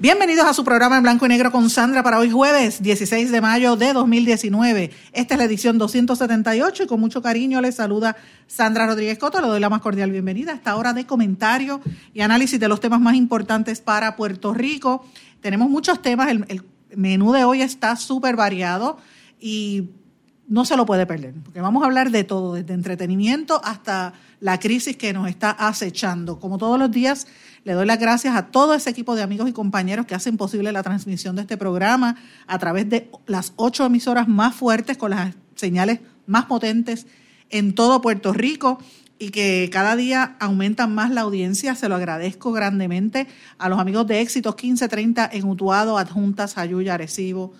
Bienvenidos a su programa en blanco y negro con Sandra para hoy jueves 16 de mayo de 2019. Esta es la edición 278 y con mucho cariño les saluda Sandra Rodríguez Coto. Le doy la más cordial bienvenida a esta hora de comentario y análisis de los temas más importantes para Puerto Rico. Tenemos muchos temas, el, el menú de hoy está súper variado y no se lo puede perder, porque vamos a hablar de todo, desde entretenimiento hasta la crisis que nos está acechando. Como todos los días, le doy las gracias a todo ese equipo de amigos y compañeros que hacen posible la transmisión de este programa a través de las ocho emisoras más fuertes con las señales más potentes en todo Puerto Rico y que cada día aumentan más la audiencia. Se lo agradezco grandemente a los amigos de Éxitos 1530 en Utuado, Adjuntas, Ayuya, Arecibo,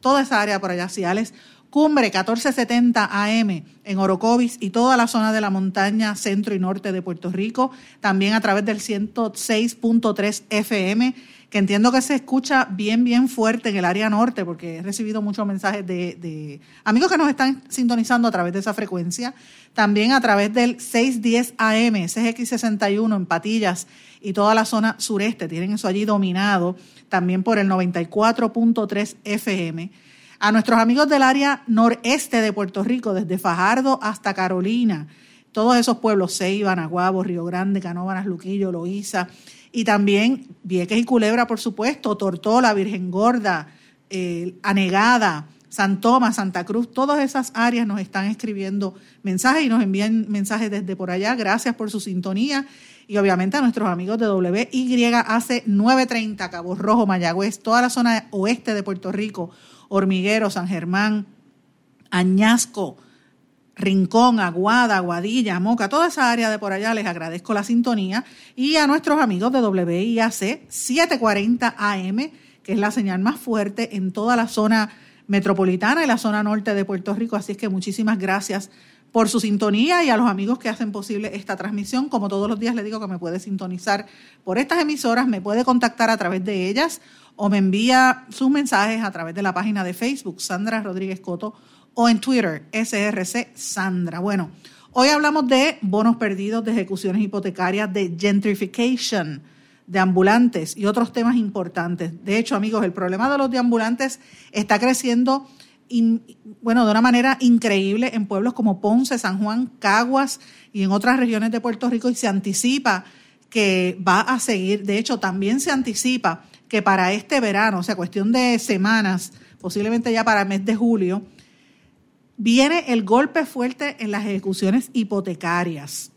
toda esa área por allá, Ciales Cumbre 1470 AM en Orocovis y toda la zona de la montaña centro y norte de Puerto Rico, también a través del 106.3 FM, que entiendo que se escucha bien, bien fuerte en el área norte, porque he recibido muchos mensajes de, amigos que nos están sintonizando a través de esa frecuencia, también a través del 610 AM, CX61 en Patillas y toda la zona sureste, tienen eso allí dominado, también por el 94.3 FM a nuestros amigos del área noreste de Puerto Rico, desde Fajardo hasta Carolina, todos esos pueblos, Ceiba, Naguabo, Río Grande, Canóvanas, Luquillo, Loíza, y también Vieques y Culebra, por supuesto, Tortola, Virgen Gorda, eh, Anegada, San Tomás, Santa Cruz, todas esas áreas nos están escribiendo mensajes y nos envían mensajes desde por allá. Gracias por su sintonía. Y obviamente a nuestros amigos de WYAC 930, Cabo Rojo, Mayagüez, toda la zona oeste de Puerto Rico, Hormiguero, San Germán, Añasco, Rincón, Aguada, Aguadilla, Moca, toda esa área de por allá, les agradezco la sintonía. Y a nuestros amigos de WIAC 740 AM, que es la señal más fuerte en toda la zona metropolitana y la zona norte de Puerto Rico. Así es que muchísimas gracias por su sintonía y a los amigos que hacen posible esta transmisión. Como todos los días les digo que me puede sintonizar por estas emisoras, me puede contactar a través de ellas o me envía sus mensajes a través de la página de Facebook Sandra Rodríguez Coto o en Twitter SRC Sandra. Bueno, hoy hablamos de bonos perdidos, de ejecuciones hipotecarias, de gentrification, de ambulantes y otros temas importantes. De hecho, amigos, el problema de los deambulantes está creciendo bueno, de una manera increíble en pueblos como Ponce, San Juan, Caguas y en otras regiones de Puerto Rico y se anticipa que va a seguir. De hecho, también se anticipa que para este verano, o sea, cuestión de semanas, posiblemente ya para el mes de julio, viene el golpe fuerte en las ejecuciones hipotecarias.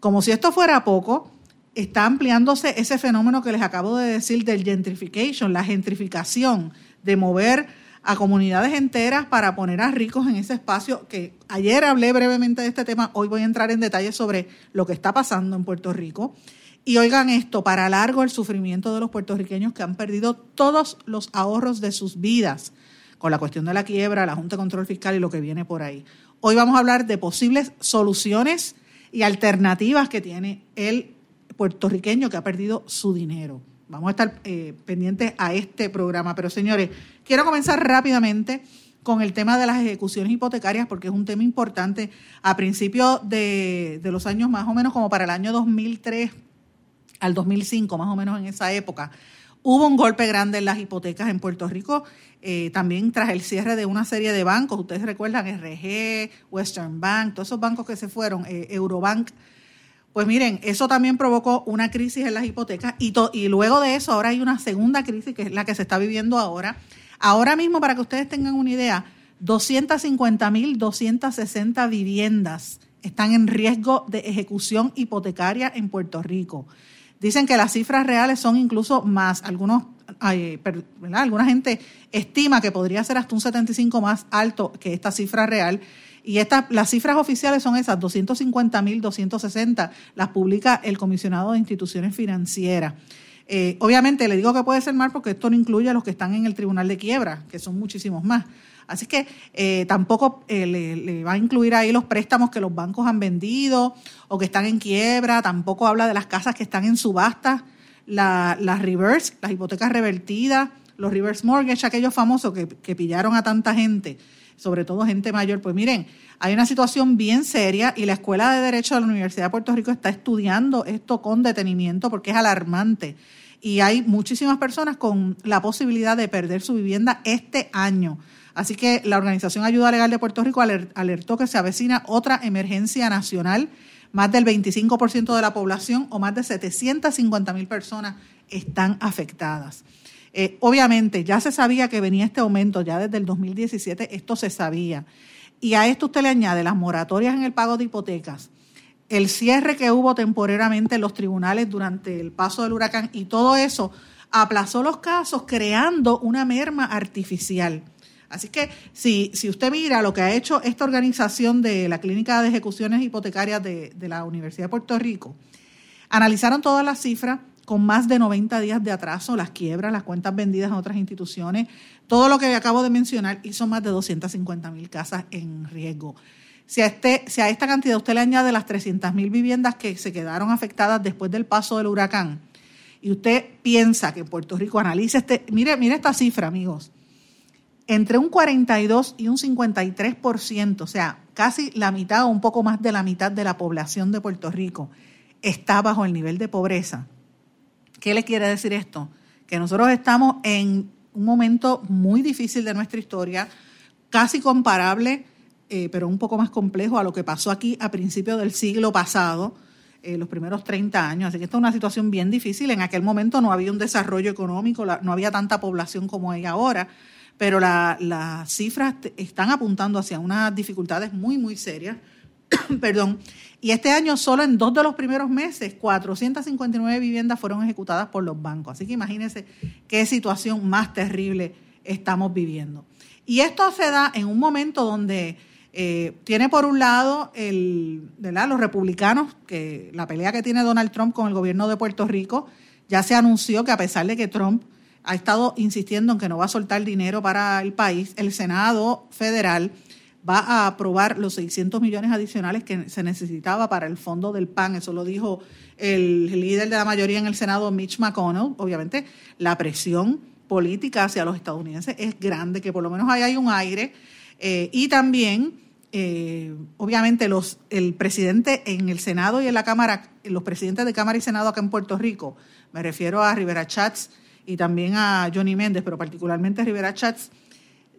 Como si esto fuera poco, está ampliándose ese fenómeno que les acabo de decir del gentrification, la gentrificación, de mover a comunidades enteras para poner a ricos en ese espacio que ayer hablé brevemente de este tema, hoy voy a entrar en detalle sobre lo que está pasando en Puerto Rico. Y oigan esto, para largo el sufrimiento de los puertorriqueños que han perdido todos los ahorros de sus vidas con la cuestión de la quiebra, la Junta de Control Fiscal y lo que viene por ahí. Hoy vamos a hablar de posibles soluciones y alternativas que tiene el puertorriqueño que ha perdido su dinero. Vamos a estar eh, pendientes a este programa. Pero señores, quiero comenzar rápidamente con el tema de las ejecuciones hipotecarias, porque es un tema importante. A principios de, de los años más o menos como para el año 2003, al 2005, más o menos en esa época, hubo un golpe grande en las hipotecas en Puerto Rico, eh, también tras el cierre de una serie de bancos, ustedes recuerdan RG, Western Bank, todos esos bancos que se fueron, eh, Eurobank. Pues miren, eso también provocó una crisis en las hipotecas y, y luego de eso ahora hay una segunda crisis que es la que se está viviendo ahora. Ahora mismo, para que ustedes tengan una idea, 250.260 viviendas están en riesgo de ejecución hipotecaria en Puerto Rico. Dicen que las cifras reales son incluso más. Algunos, Alguna gente estima que podría ser hasta un 75 más alto que esta cifra real. Y estas, las cifras oficiales son esas, 250 mil, 260, las publica el comisionado de instituciones financieras. Eh, obviamente le digo que puede ser más porque esto no incluye a los que están en el tribunal de quiebra, que son muchísimos más. Así que eh, tampoco eh, le, va a incluir ahí los préstamos que los bancos han vendido o que están en quiebra, tampoco habla de las casas que están en subasta, las reverse, las hipotecas revertidas, los reverse mortgage, aquellos famosos que, que pillaron a tanta gente, sobre todo gente mayor. Pues miren, hay una situación bien seria y la Escuela de Derecho de la Universidad de Puerto Rico está estudiando esto con detenimiento porque es alarmante y hay muchísimas personas con la posibilidad de perder su vivienda este año. Así que la Organización Ayuda Legal de Puerto Rico alertó que se avecina otra emergencia nacional. Más del 25% de la población o más de 750 mil personas están afectadas. Eh, obviamente, ya se sabía que venía este aumento, ya desde el 2017 esto se sabía. Y a esto usted le añade las moratorias en el pago de hipotecas, el cierre que hubo temporariamente en los tribunales durante el paso del huracán y todo eso aplazó los casos creando una merma artificial. Así que si, si usted mira lo que ha hecho esta organización de la Clínica de Ejecuciones Hipotecarias de, de la Universidad de Puerto Rico, analizaron todas las cifras con más de 90 días de atraso, las quiebras, las cuentas vendidas en otras instituciones, todo lo que acabo de mencionar, hizo más de 250 mil casas en riesgo. Si a, este, si a esta cantidad usted le añade las 300 mil viviendas que se quedaron afectadas después del paso del huracán, y usted piensa que Puerto Rico analice este, mire, mire esta cifra, amigos, entre un 42 y un 53%, o sea, casi la mitad o un poco más de la mitad de la población de Puerto Rico está bajo el nivel de pobreza. ¿Qué le quiere decir esto? Que nosotros estamos en un momento muy difícil de nuestra historia, casi comparable eh, pero un poco más complejo a lo que pasó aquí a principios del siglo pasado, eh, los primeros 30 años. Así que esta es una situación bien difícil. En aquel momento no había un desarrollo económico, no había tanta población como hay ahora, pero las cifras están apuntando hacia unas dificultades muy, muy serias. Perdón. Y este año solo en dos de los primeros meses, 459 viviendas fueron ejecutadas por los bancos. Así que imagínense qué situación más terrible estamos viviendo. Y esto se da en un momento donde eh, tiene por un lado el, los republicanos, que la pelea que tiene Donald Trump con el gobierno de Puerto Rico, ya se anunció que a pesar de que Trump ha estado insistiendo en que no va a soltar dinero para el país, el Senado federal va a aprobar los 600 millones adicionales que se necesitaba para el fondo del PAN. Eso lo dijo el líder de la mayoría en el Senado, Mitch McConnell. Obviamente, la presión política hacia los estadounidenses es grande, que por lo menos ahí hay un aire eh, y también, eh, obviamente, los, el presidente en el Senado y en la Cámara, los presidentes de Cámara y Senado acá en Puerto Rico, me refiero a Rivera Chats y también a Johnny Méndez, pero particularmente a Rivera Chats,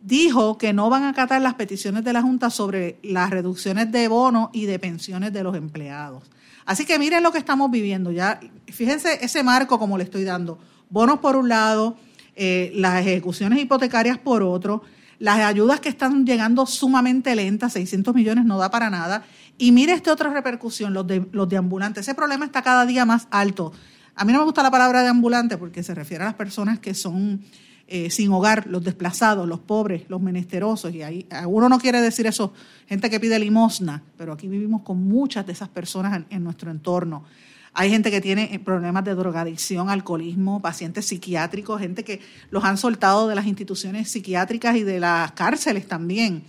dijo que no van a acatar las peticiones de la Junta sobre las reducciones de bonos y de pensiones de los empleados. Así que miren lo que estamos viviendo. Ya, fíjense ese marco como le estoy dando. Bonos por un lado, eh, las ejecuciones hipotecarias por otro, las ayudas que están llegando sumamente lentas, 600 millones no da para nada. Y mire esta otra repercusión, los de, los de ambulantes. Ese problema está cada día más alto. A mí no me gusta la palabra de ambulante porque se refiere a las personas que son eh, sin hogar, los desplazados, los pobres, los menesterosos. Y ahí uno no quiere decir eso, gente que pide limosna, pero aquí vivimos con muchas de esas personas en nuestro entorno. Hay gente que tiene eh, problemas de drogadicción, alcoholismo, pacientes psiquiátricos, gente que los han soltado de las instituciones psiquiátricas y de las cárceles también.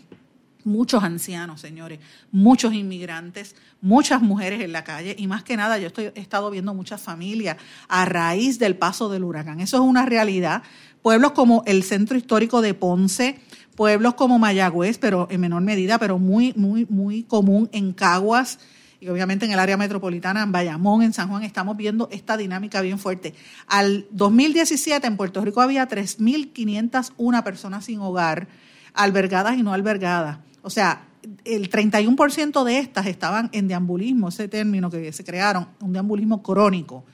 Muchos ancianos, señores, muchos inmigrantes, muchas mujeres en la calle y más que nada yo estoy, he estado viendo muchas familias a raíz del paso del huracán. Eso es una realidad. Pueblos como el centro histórico de Ponce, pueblos como Mayagüez, pero en menor medida, pero muy, muy, muy común en Caguas, y obviamente en el área metropolitana, en Bayamón, en San Juan, estamos viendo esta dinámica bien fuerte. Al 2017 en Puerto Rico había 3.501 personas sin hogar, albergadas y no albergadas. O sea, el 31% de estas estaban en deambulismo, ese término que se crearon, un deambulismo crónico.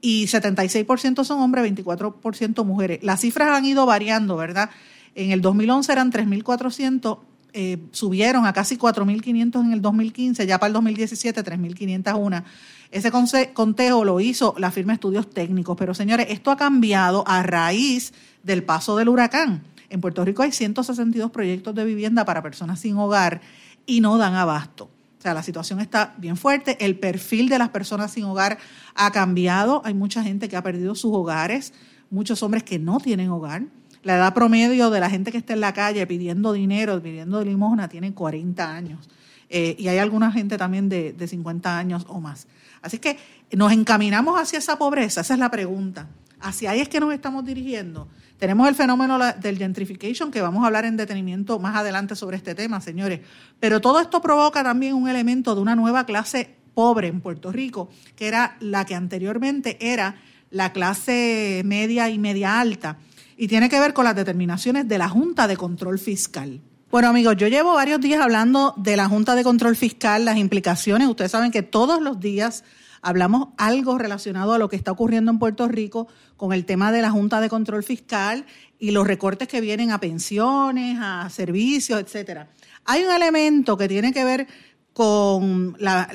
Y 76% son hombres, 24% mujeres. Las cifras han ido variando, ¿verdad? En el 2011 eran 3.400 eh, subieron a casi 4.500 en el 2015, ya para el 2017 3.501. Ese conteo lo hizo la firma Estudios Técnicos, pero señores, esto ha cambiado a raíz del paso del huracán. En Puerto Rico hay 162 proyectos de vivienda para personas sin hogar y no dan abasto. O sea, la situación está bien fuerte, el perfil de las personas sin hogar ha cambiado, hay mucha gente que ha perdido sus hogares, muchos hombres que no tienen hogar. La edad promedio de la gente que está en la calle pidiendo dinero, pidiendo limosna, tiene 40 años. Eh, y hay alguna gente también de, de 50 años o más. Así que nos encaminamos hacia esa pobreza, esa es la pregunta. Hacia ahí es que nos estamos dirigiendo. Tenemos el fenómeno del gentrification, que vamos a hablar en detenimiento más adelante sobre este tema, señores. Pero todo esto provoca también un elemento de una nueva clase pobre en Puerto Rico, que era la que anteriormente era la clase media y media alta. Y tiene que ver con las determinaciones de la Junta de Control Fiscal. Bueno, amigos, yo llevo varios días hablando de la Junta de Control Fiscal, las implicaciones. Ustedes saben que todos los días hablamos algo relacionado a lo que está ocurriendo en Puerto Rico con el tema de la Junta de Control Fiscal y los recortes que vienen a pensiones, a servicios, etcétera. Hay un elemento que tiene que ver con la,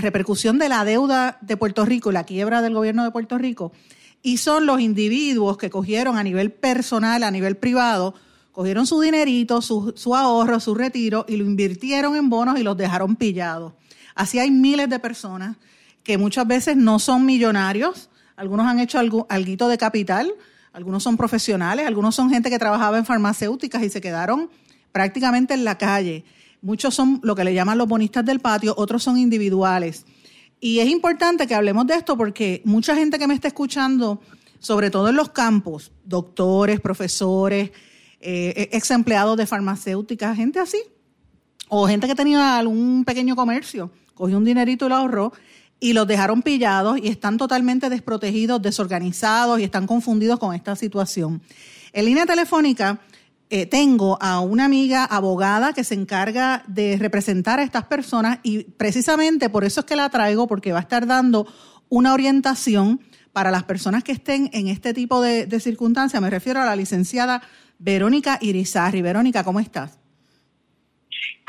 repercusión de la deuda de Puerto Rico, la quiebra del gobierno de Puerto Rico, y son los individuos que cogieron a nivel personal, a nivel privado, cogieron su dinerito, su, ahorro, su retiro y lo invirtieron en bonos y los dejaron pillados. Así hay miles de personas que muchas veces no son millonarios, algunos han hecho algo, alguito de capital, algunos son profesionales, algunos son gente que trabajaba en farmacéuticas y se quedaron prácticamente en la calle. Muchos son lo que le llaman los bonistas del patio, otros son individuales. Y es importante que hablemos de esto porque mucha gente que me está escuchando, sobre todo en los campos, doctores, profesores, eh, ex empleados de farmacéuticas, gente así, o gente que tenía algún pequeño comercio, cogió un dinerito y lo ahorró y los dejaron pillados y están totalmente desprotegidos, desorganizados y están confundidos con esta situación. En línea telefónica eh, tengo a una amiga abogada que se encarga de representar a estas personas y precisamente por eso es que la traigo, porque va a estar dando una orientación para las personas que estén en este tipo de, de circunstancias. Me refiero a la licenciada Verónica Irizarri. Verónica, ¿cómo estás?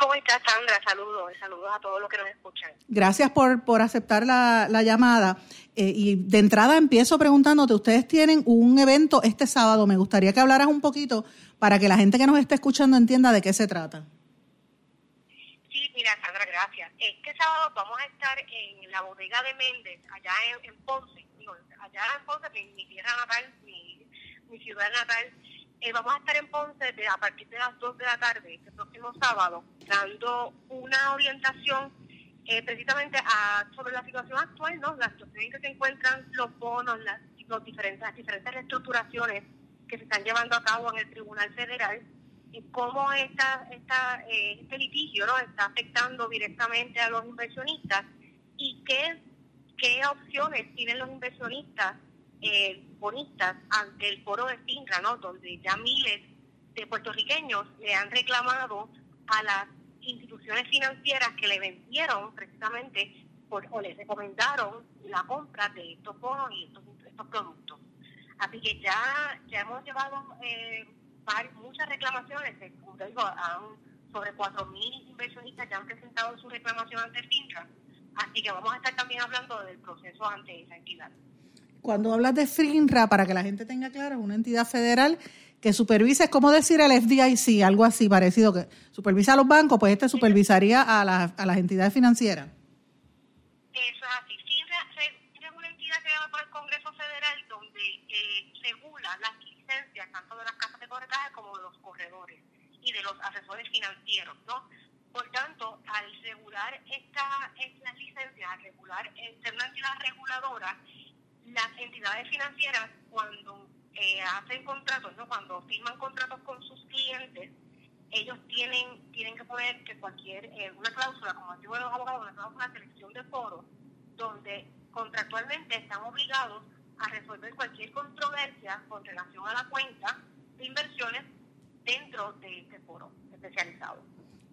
¿Cómo estás, Sandra? Saludos, saludos a todos los que nos escuchan. Gracias por, por aceptar la, llamada. Eh, y de entrada empiezo preguntándote, ustedes tienen un evento este sábado, me gustaría que hablaras un poquito para que la gente que nos esté escuchando entienda de qué se trata. Sí, mira, Sandra, gracias. Este sábado vamos a estar en la bodega de Méndez, allá en, Ponce, allá en Ponce, mi, tierra natal, mi, ciudad natal eh, vamos a estar en Ponce a partir de las 2 de la tarde, este próximo sábado, dando una orientación eh, precisamente a, sobre la situación actual, ¿no? la situación en que se encuentran los bonos, las, diferentes, las diferentes reestructuraciones que se están llevando a cabo en el Tribunal Federal y cómo esta, esta, eh, este litigio ¿no? está afectando directamente a los inversionistas y qué, qué opciones tienen los inversionistas eh, bonistas ante el foro de FINRA, ¿no? donde ya miles de puertorriqueños le han reclamado a las instituciones financieras que le vendieron precisamente o les recomendaron la compra de estos bonos y estos, estos productos. Así que ya, ya hemos llevado eh, muchas reclamaciones, eh, como te digo, sobre 4.000 inversionistas ya han presentado su reclamación ante FINRA, así que vamos a estar también hablando del proceso ante esa entidad. Cuando hablas de FINRA, para que la gente tenga claro, es una entidad federal que supervisa, es como decir el FDIC, algo así parecido, que supervisa a los bancos, pues este supervisaría a, a las entidades financieras. Eso es así. FINRA es una entidad creada por el Congreso Federal donde eh, regula las licencias tanto de las casas de corretaje como de los corredores y de los asesores financieros, ¿no? Por tanto, al regular esta, estas licencias, al regular, ser una entidad reguladora, las entidades financieras cuando eh, hacen contratos, ¿no? cuando firman contratos con sus clientes, ellos tienen tienen que poner que cualquier eh, una cláusula, como digo los abogados, una cláusula de selección de foro, donde contractualmente están obligados a resolver cualquier controversia con relación a la cuenta de inversiones dentro de este foro especializado,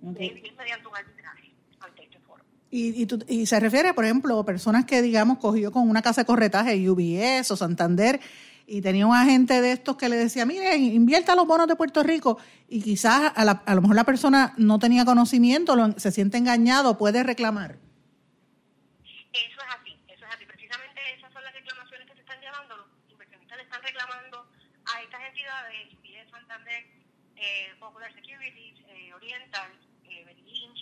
mediante un arbitraje ante este foro. Y, y, y, se refiere, por ejemplo, a personas que, digamos, cogió con una casa de corretaje, UBS o Santander, y tenía un agente de estos que le decía, mire, invierta los bonos de Puerto Rico, y quizás a, a lo mejor la persona no tenía conocimiento, se siente engañado, puede reclamar. Eso es así, eso es así. Precisamente esas son las reclamaciones que se están llevando. Los inversionistas le están reclamando a estas entidades, UBS, Santander, eh, Popular Securities, eh, Oriental, eh, Lynch,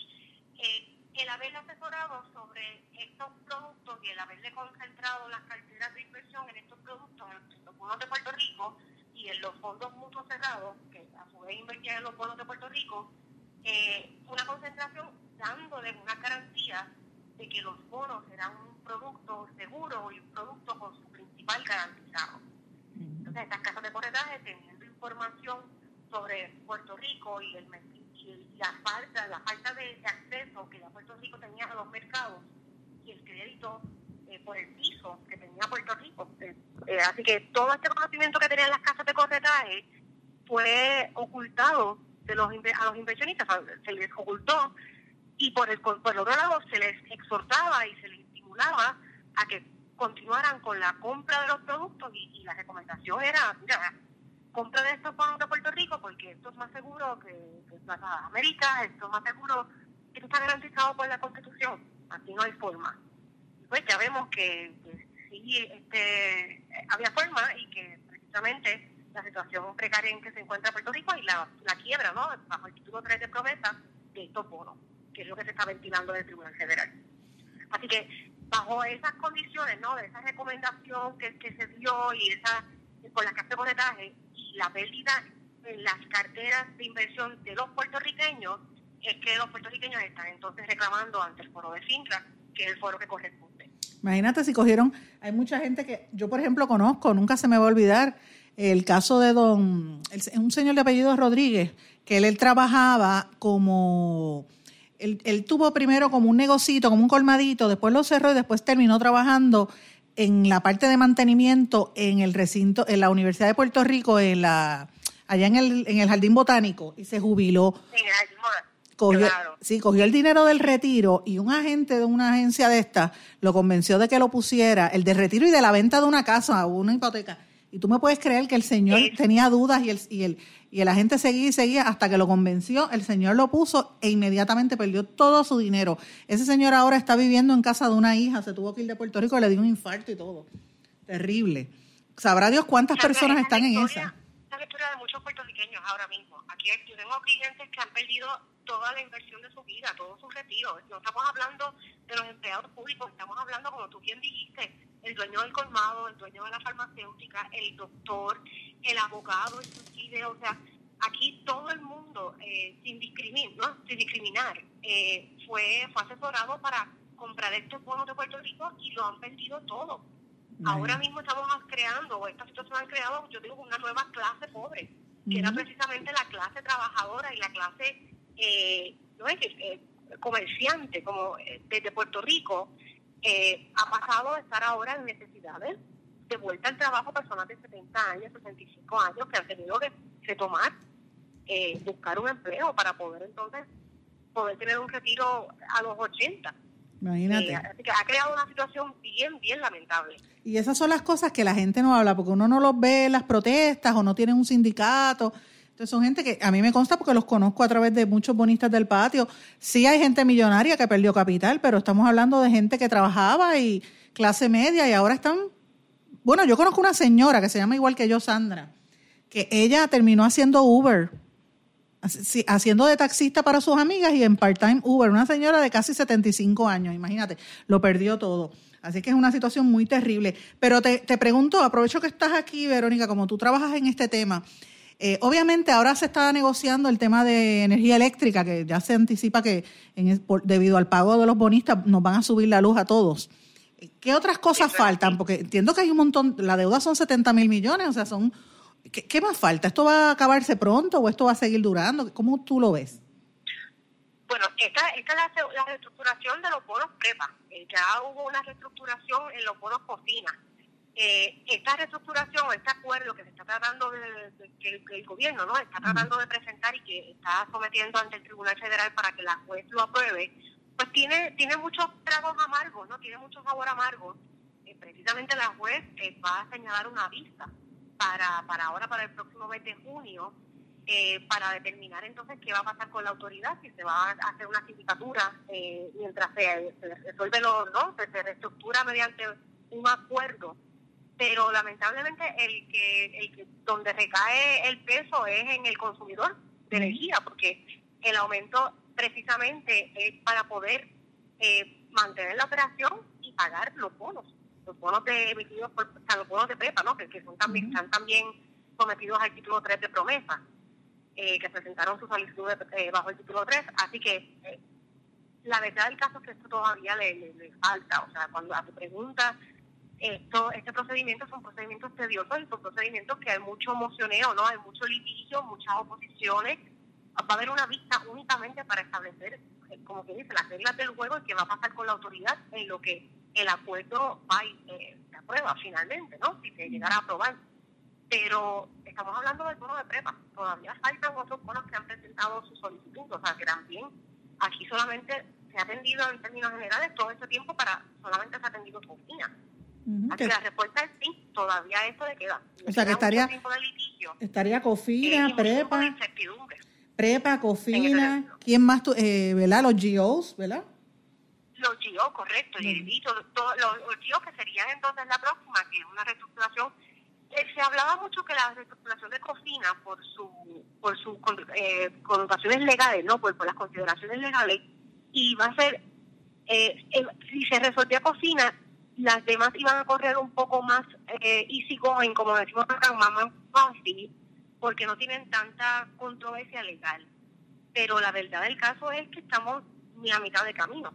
eh, el haber asesorado sobre estos productos y el haberle concentrado las carteras de inversión en estos productos, en los bonos de Puerto Rico y en los fondos mutuos cerrados, que a su vez invertían en los bonos de Puerto Rico, eh, una concentración dándole una garantía de que los bonos serán un producto seguro y un producto con su principal garantizado. Entonces, estas casas de corretaje teniendo información sobre Puerto Rico y, el, la falta, la falta de, acceso que Puerto Rico tenía a los mercados y el crédito eh, por el piso que tenía Puerto Rico. Eh, eh, así que todo este conocimiento que tenían las casas de corretaje fue ocultado de los a los inversionistas, se les ocultó y por el, por el otro lado se les exhortaba y se les estimulaba a que continuaran con la compra de los productos y, la recomendación era, mira, compra de estos bonos de Puerto Rico porque esto es más seguro que, que Plaza América, esto es más seguro, esto está garantizado por la Constitución, aquí no hay forma. Pues ya vemos que, sí este, había forma y que precisamente la situación precaria en que se encuentra Puerto Rico y la, la quiebra, ¿no? Bajo el título 3 de promesa de estos bonos que es lo que se está ventilando del Tribunal Federal. Así que bajo esas condiciones, ¿no? De esa recomendación que, que se dio y esa con la casa de boletaje y la pérdida en las carteras de inversión de los puertorriqueños, es que los puertorriqueños están entonces reclamando ante el foro de FINRA, que es el foro que corresponde. Imagínate si cogieron, hay mucha gente que yo por ejemplo conozco, nunca se me va a olvidar el caso de don, un señor de apellido Rodríguez, que él, él trabajaba como él, tuvo primero como un negocito, como un colmadito, después lo cerró y después terminó trabajando en la parte de mantenimiento en el recinto, en la Universidad de Puerto Rico, en la, allá en el, en el Jardín Botánico, y se jubiló. Cogió, Sí, cogió el dinero del retiro y un agente de una agencia de esta lo convenció de que lo pusiera, el de retiro y de la venta de una casa o una hipoteca. Y tú me puedes creer que el señor tenía dudas y el, y el, y el agente seguía y seguía hasta que lo convenció, el señor lo puso e inmediatamente perdió todo su dinero. Ese señor ahora está viviendo en casa de una hija, se tuvo que ir de Puerto Rico, le dio un infarto y todo. Terrible. Sabrá Dios cuántas personas están en esa. La historia de muchos puertorriqueños ahora mismo. Aquí yo tengo clientes que han perdido toda la inversión de su vida, todo su retiro. No estamos hablando de los empleados públicos, estamos hablando, como tú bien dijiste, el dueño del colmado, el dueño de la farmacéutica, el doctor, el abogado, inclusive, o sea, aquí todo el mundo, eh, sin, discriminar, sin discriminar, eh, fue, fue asesorado para comprar estos bonos de Puerto Rico y lo han vendido todo. Ahora mismo estamos creando, o esta situación ha creado, yo digo, una nueva clase pobre, que era precisamente la clase trabajadora y la clase eh, no es eh, comerciante como desde Puerto Rico, eh, ha pasado a estar ahora en necesidades de vuelta al trabajo personas de 70 años, 65 años que han tenido que retomar, eh, buscar un empleo para poder entonces poder tener un retiro a los 80. Imagínate. Eh, así que ha creado una situación bien, bien lamentable. Y esas son las cosas que la gente no habla, porque uno no los ve en las protestas o no tiene un sindicato. Entonces son gente que a mí me consta porque los conozco a través de muchos bonistas del patio. Sí hay gente millonaria que perdió capital, pero estamos hablando de gente que trabajaba y clase media y ahora están... Bueno, yo conozco una señora que se llama igual que yo, Sandra, que ella terminó haciendo Uber, haciendo de taxista para sus amigas y en part-time Uber, una señora de casi 75 años, imagínate, lo perdió todo. Así que es una situación muy terrible. Pero te, te pregunto, aprovecho que estás aquí, Verónica, como tú trabajas en este tema, eh, obviamente ahora se está negociando el tema de energía eléctrica, que ya se anticipa que debido al pago de los bonistas nos van a subir la luz a todos. ¿Qué otras cosas faltan? Porque entiendo que hay un montón, la deuda son 70 mil millones, o sea, son... ¿qué, más falta? ¿Esto va a acabarse pronto o esto va a seguir durando? ¿Cómo tú lo ves? Bueno, esta, esta es la, reestructuración de los bonos PREPA. Eh, ya hubo una reestructuración en los bonos cocina eh, esta reestructuración, este acuerdo que se está tratando de, que, el, gobierno no está tratando de presentar y que está sometiendo ante el Tribunal Federal para que la juez lo apruebe, pues tiene tiene muchos tragos amargos, no tiene mucho sabor amargo. Eh, precisamente la juez eh, va a señalar una vista para para ahora para el próximo mes de junio eh, para determinar entonces qué va a pasar con la autoridad, si se va a hacer una sindicatura mientras se, resuelve lo, no, se reestructura mediante un acuerdo. Pero lamentablemente el que, el que donde recae el peso es en el consumidor de energía, porque el aumento precisamente es para poder eh, mantener la operación y pagar los bonos, los bonos de emitidos por, o sea, los bonos de PEPA, ¿no? que, son también, están también sometidos al título 3 de promesa, eh, que presentaron su solicitud eh, bajo el título 3. Así que la verdad del caso es que esto todavía le, le, falta. O sea, cuando a tu pregunta, esto, este procedimiento son procedimientos tediosos y son procedimientos que hay mucho emocioneo, ¿no? Hay mucho litigio, muchas oposiciones. Va a haber una vista únicamente para establecer, eh, como que dice, las reglas del juego y qué va a pasar con la autoridad en lo que el acuerdo va eh, se aprueba finalmente, ¿no? Si se llegara a aprobar. Pero estamos hablando del bono de prepa. Todavía faltan otros bonos que han presentado su solicitud. O sea, que también aquí solamente se ha atendido en términos generales todo este tiempo para solamente se ha atendido cocina. Así que la respuesta es sí, todavía esto le queda. o sea que estaría, estaría cofina, prepa, prepa, cofina, ¿quién más? tú eh, ¿Verdad? Los GOs, ¿verdad? Los GOs, correcto. Y los, los GOs que serían entonces la próxima, que es una reestructuración eh, se hablaba mucho que la reestructuración de cocina por su por sus eh, connotaciones legales, no por, las consideraciones legales, iba a ser, eh, si se resolvía cocina, las demás iban a correr un poco más eh, easy going, como decimos acá, más fácil, porque no tienen tanta controversia legal. Pero la verdad del caso es que estamos ni a mitad de camino.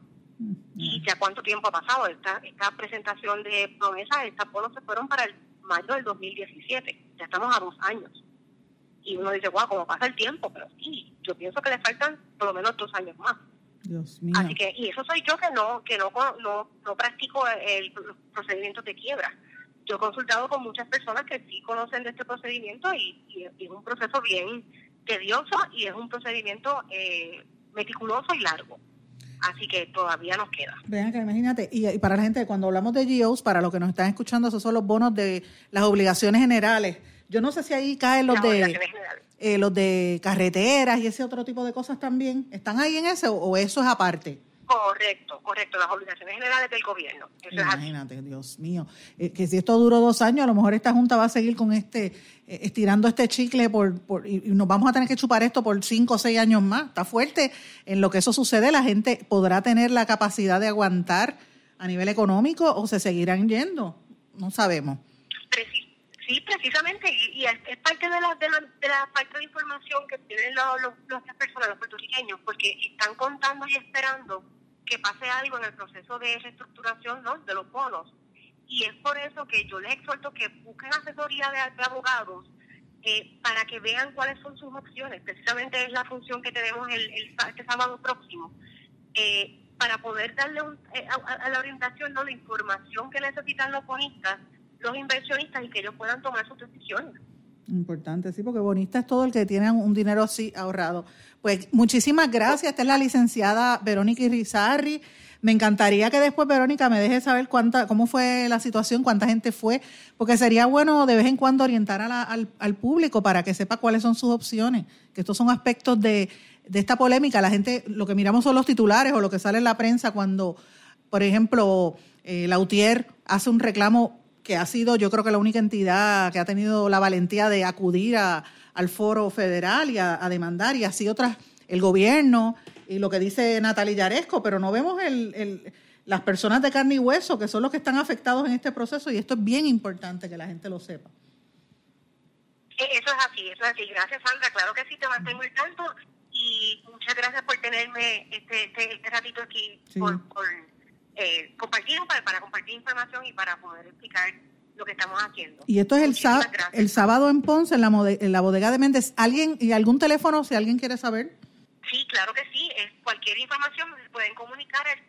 ¿Y ya cuánto tiempo ha pasado? Esta, esta presentación de promesas, estas bonos se fueron para el mayo del 2017. Ya estamos a dos años. Y uno dice, guau, ¿cómo pasa el tiempo? Pero sí, yo pienso que le faltan por lo menos dos años más. Dios mío. Así que, y eso soy yo que no que no, no, no practico el procedimiento de quiebra. Yo he consultado con muchas personas que sí conocen de este procedimiento y, es un proceso bien tedioso y es un procedimiento eh, meticuloso y largo. Así que todavía nos queda. Vean que imagínate, y, para la gente, cuando hablamos de GOs, para los que nos están escuchando, esos son los bonos de las obligaciones generales. Yo no sé si ahí caen los de eh, los de carreteras y ese otro tipo de cosas también. ¿Están ahí en ese o, eso es aparte? Correcto, correcto, las obligaciones generales del gobierno. Imagínate, Dios mío, eh, que si esto duró dos años, a lo mejor esta Junta va a seguir con este, eh, estirando este chicle por, por, y nos vamos a tener que chupar esto por cinco o seis años más. Está fuerte en lo que eso sucede, la gente podrá tener la capacidad de aguantar a nivel económico o se seguirán yendo, no sabemos. Sí, precisamente, y, es, parte de la, de, la, de la falta de información que tienen los, los, las personas, los puertorriqueños, porque están contando y esperando que pase algo en el proceso de reestructuración ¿no? de los bonos. Y es por eso que yo les exhorto que busquen asesoría de, abogados eh, para que vean cuáles son sus opciones. Precisamente es la función que tenemos el, este sábado próximo. Eh, para poder darle eh, a, la orientación ¿no? la información que necesitan los bonistas los inversionistas y que ellos puedan tomar sus decisiones. Importante, sí, porque bonista es todo el que tiene un dinero así ahorrado. Pues muchísimas gracias. Esta es la licenciada Verónica Irizarri. Me encantaría que después, Verónica, me deje saber cuánta, cómo fue la situación, cuánta gente fue, porque sería bueno de vez en cuando orientar al, al, público para que sepa cuáles son sus opciones, que estos son aspectos de, de esta polémica. La gente, lo que miramos son los titulares o lo que sale en la prensa cuando, por ejemplo, eh, Lautier hace un reclamo que ha sido yo creo que la única entidad que ha tenido la valentía de acudir al foro federal y a, demandar, y así otras, el gobierno y lo que dice Natalia Yaresco, pero no vemos el, las personas de carne y hueso, que son los que están afectados en este proceso, y esto es bien importante que la gente lo sepa. Eh, eso es así, eso es así. Gracias, Sandra. Claro que sí, te mantengo al tanto y muchas gracias por tenerme este, este, este ratito aquí, por eh, para, para, compartir información y para poder explicar lo que estamos haciendo. Y esto es el, el sábado en Ponce, en la, en la bodega de Méndez. ¿Alguien y algún teléfono si alguien quiere saber? Sí, claro que sí. Es cualquier información se pueden comunicar al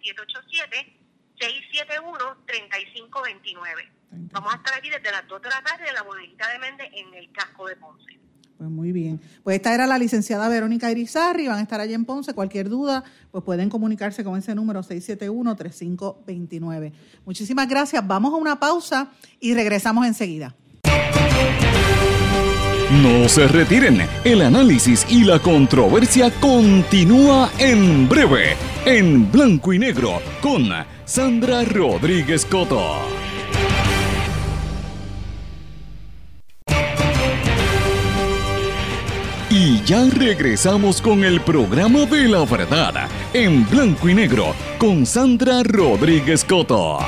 787-671-3529. Vamos a estar aquí desde las 2 de la tarde de la bodeguita de Méndez en el casco de Ponce. Pues muy bien. Pues esta era la licenciada Verónica Irizarri, van a estar allí en Ponce. Cualquier duda, pues pueden comunicarse con ese número 671-3529. Muchísimas gracias. Vamos a una pausa y regresamos enseguida. No se retiren, el análisis y la controversia continúa en breve, en blanco y negro, con Sandra Rodríguez Coto. Ya regresamos con el programa de la verdad en blanco y negro con Sandra Rodríguez Coto.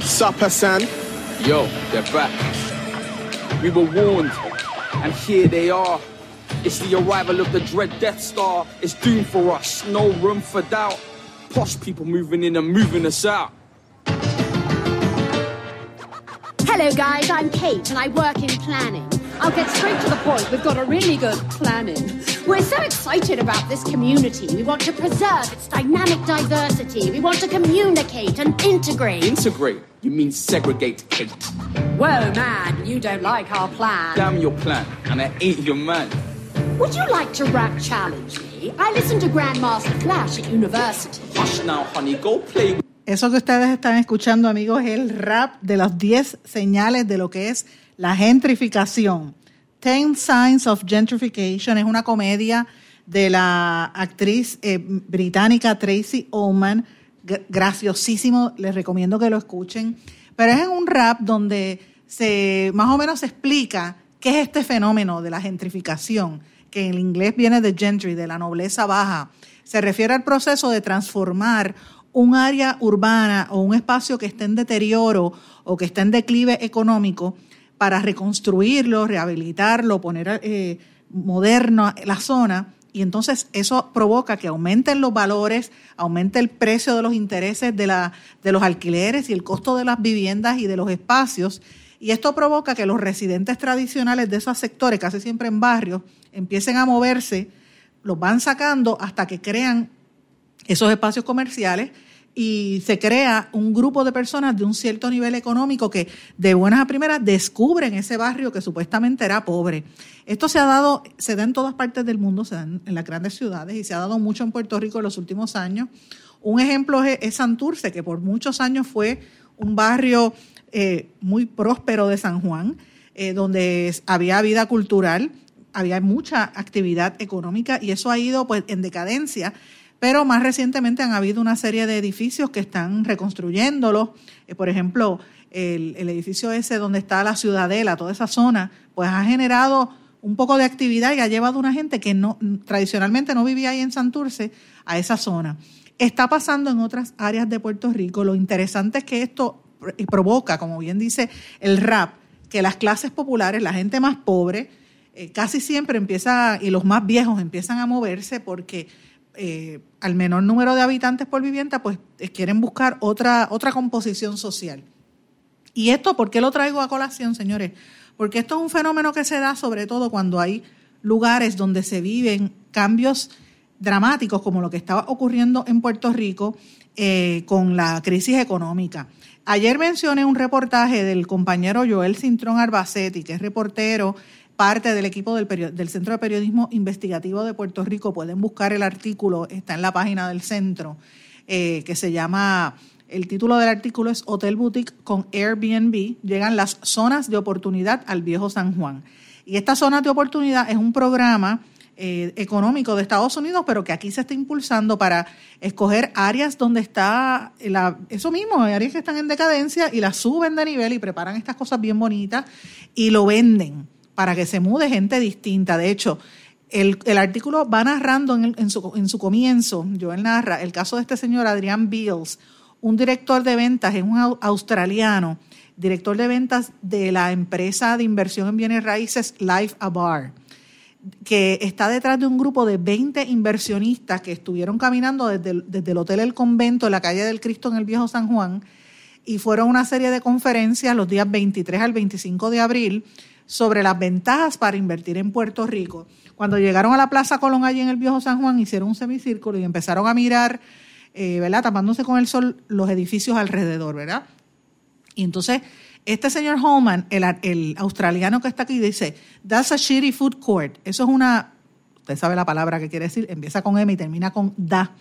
Sup, Hassan? Yo, they're back. We were warned, and here they are. It's the arrival of the dread Death Star. It's doomed for us, no room for doubt. Posh people moving in and moving us out. Hello, guys, I'm Kate, and I work in planning. I'll get straight to the point. We've got a really good plan in. We're so excited about this community. We want to preserve its dynamic diversity. We want to communicate and integrate. Integrate? You mean segregate, Kate? Whoa, man, you don't like our plan. Damn your plan, and I ain't your man. Would you like to rap challenge me? I listened to Grandmaster Flash at university. Hush now, honey, go play Eso que ustedes están escuchando, amigos, es el rap de las 10 señales de lo que es la gentrificación. Ten Signs of Gentrification es una comedia de la actriz eh, británica Tracy. G- graciosísimo, les recomiendo que lo escuchen. Pero es un rap donde se más o menos se explica qué es este fenómeno de la gentrificación, que en inglés viene de gentry, de la nobleza baja. Se refiere al proceso de transformar un área urbana o un espacio que esté en deterioro o que esté en declive económico para reconstruirlo, rehabilitarlo, poner eh, moderno la zona. Y entonces eso provoca que aumenten los valores, aumente el precio de los intereses de, la, de los alquileres y el costo de las viviendas y de los espacios. Y esto provoca que los residentes tradicionales de esos sectores, casi siempre en barrios, empiecen a moverse, los van sacando hasta que crean esos espacios comerciales y se crea un grupo de personas de un cierto nivel económico que de buenas a primeras descubren ese barrio que supuestamente era pobre. Esto se ha dado, se da en todas partes del mundo, se da en, las grandes ciudades y se ha dado mucho en Puerto Rico en los últimos años. Un ejemplo es, es Santurce, que por muchos años fue un barrio eh, muy próspero de San Juan, eh, donde había vida cultural, había mucha actividad económica y eso ha ido pues en decadencia pero más recientemente han habido una serie de edificios que están reconstruyéndolos. Eh, por ejemplo, el, edificio ese donde está la ciudadela, toda esa zona, pues ha generado un poco de actividad y ha llevado a una gente que no tradicionalmente no vivía ahí en Santurce a esa zona. Está pasando en otras áreas de Puerto Rico. Lo interesante es que esto provoca, como bien dice el rap, que las clases populares, la gente más pobre, eh, casi siempre empieza, y los más viejos empiezan a moverse porque eh, al menor número de habitantes por vivienda, pues eh, quieren buscar otra, otra composición social. ¿Y esto por qué lo traigo a colación, señores? Porque esto es un fenómeno que se da sobre todo cuando hay lugares donde se viven cambios dramáticos como lo que estaba ocurriendo en Puerto Rico eh, con la crisis económica. Ayer mencioné un reportaje del compañero Joel Cintrón Arbacetti, que es reportero parte del equipo del, del, Centro de Periodismo Investigativo de Puerto Rico. Pueden buscar el artículo, está en la página del centro, eh, que se llama, el título del artículo es Hotel Boutique con Airbnb. Llegan las zonas de oportunidad al viejo San Juan. Y esta zona de oportunidad es un programa eh, económico de Estados Unidos, pero que aquí se está impulsando para escoger áreas donde está la, eso mismo, áreas que están en decadencia y las suben de nivel y preparan estas cosas bien bonitas y lo venden para que se mude gente distinta. De hecho, el, artículo va narrando en, su, en, su, comienzo, Joel narra, el caso de este señor Adrián Beals, un director de ventas, es un australiano, director de ventas de la empresa de inversión en bienes raíces Life a Bar, que está detrás de un grupo de 20 inversionistas que estuvieron caminando desde el, desde el Hotel El Convento en la calle del Cristo en el Viejo San Juan y fueron una serie de conferencias los días 23 al 25 de abril sobre las ventajas para invertir en Puerto Rico. Cuando llegaron a la Plaza Colón allí en el Viejo San Juan, hicieron un semicírculo y empezaron a mirar, eh, ¿verdad? Tapándose con el sol los edificios alrededor, ¿verdad? Y entonces, este señor Holman, el, australiano que está aquí, dice, that's a shitty food court. Eso es una, usted sabe la palabra que quiere decir, empieza con M y termina con da.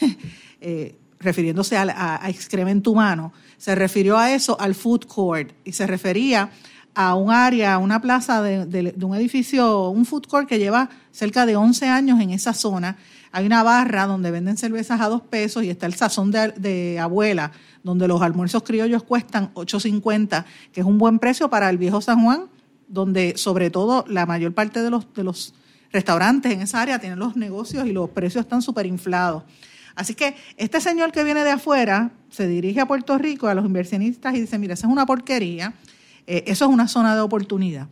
eh, refiriéndose a, a excremento humano, se refirió a eso, al food court, y se refería a un área, a una plaza de, un edificio, un food court que lleva cerca de 11 años en esa zona. Hay una barra donde venden cervezas a dos pesos y está el sazón de, de abuela, donde los almuerzos criollos cuestan 8.50, que es un buen precio para el viejo San Juan, donde sobre todo la mayor parte de los, de los restaurantes en esa área tienen los negocios y los precios están súper inflados. Así que este señor que viene de afuera se dirige a Puerto Rico, a los inversionistas, y dice, mira, esa es una porquería, eh, eso es una zona de oportunidad.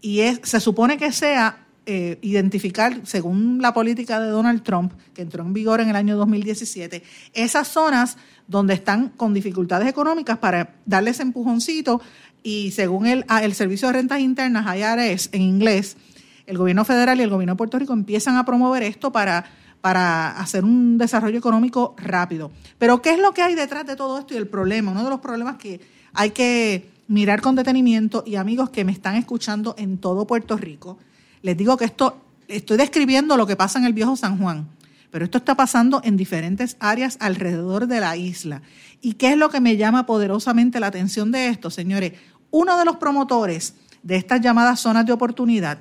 Y es, se supone que sea eh, identificar, según la política de Donald Trump, que entró en vigor en el año 2017, esas zonas donde están con dificultades económicas para darles empujoncito y según el, ah, el Servicio de Rentas Internas, IRS en inglés, el gobierno federal y el gobierno de Puerto Rico empiezan a promover esto para para hacer un desarrollo económico rápido. Pero ¿qué es lo que hay detrás de todo esto y el problema? Uno de los problemas que hay que mirar con detenimiento y amigos que me están escuchando en todo Puerto Rico, les digo que esto, estoy describiendo lo que pasa en el viejo San Juan, pero esto está pasando en diferentes áreas alrededor de la isla. ¿Y qué es lo que me llama poderosamente la atención de esto, señores? Uno de los promotores de estas llamadas zonas de oportunidad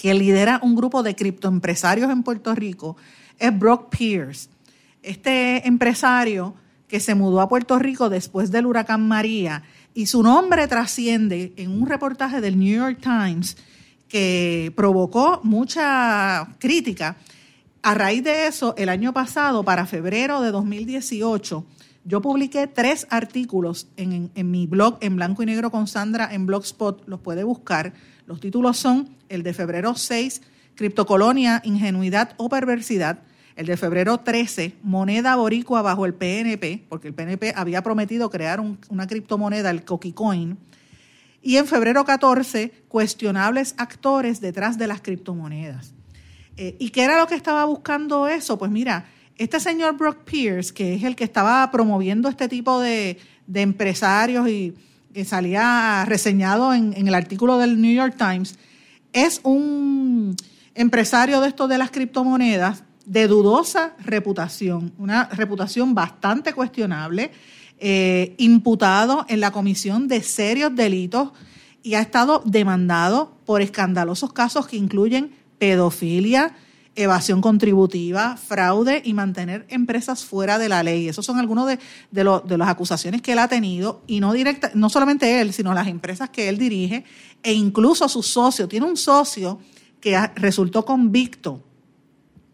que lidera un grupo de criptoempresarios en Puerto Rico, es Brock Pierce. Este empresario que se mudó a Puerto Rico después del huracán María y su nombre trasciende en un reportaje del New York Times que provocó mucha crítica. A raíz de eso, el año pasado, para febrero de 2018, yo publiqué tres artículos en, mi blog en blanco y negro con Sandra en Blogspot, los puede buscar. Los títulos son el de febrero 6, Criptocolonia, Ingenuidad o Perversidad. El de febrero 13, Moneda Boricua bajo el PNP, porque el PNP había prometido crear una criptomoneda, el Coquicoin. Y en febrero 14, cuestionables actores detrás de las criptomonedas. Eh, ¿Y qué era lo que estaba buscando eso? Pues mira, este señor Brock Pierce, que es el que estaba promoviendo este tipo de, empresarios y que salía reseñado en, el artículo del New York Times, es un empresario de esto de las criptomonedas de dudosa reputación, una reputación bastante cuestionable, eh, imputado en la comisión de serios delitos y ha estado demandado por escandalosos casos que incluyen pedofilia, evasión contributiva, fraude y mantener empresas fuera de la ley. Esos son algunos de, de, de, las acusaciones que él ha tenido y no directa, no solamente él, sino las empresas que él dirige e incluso su socio. Tiene un socio que resultó convicto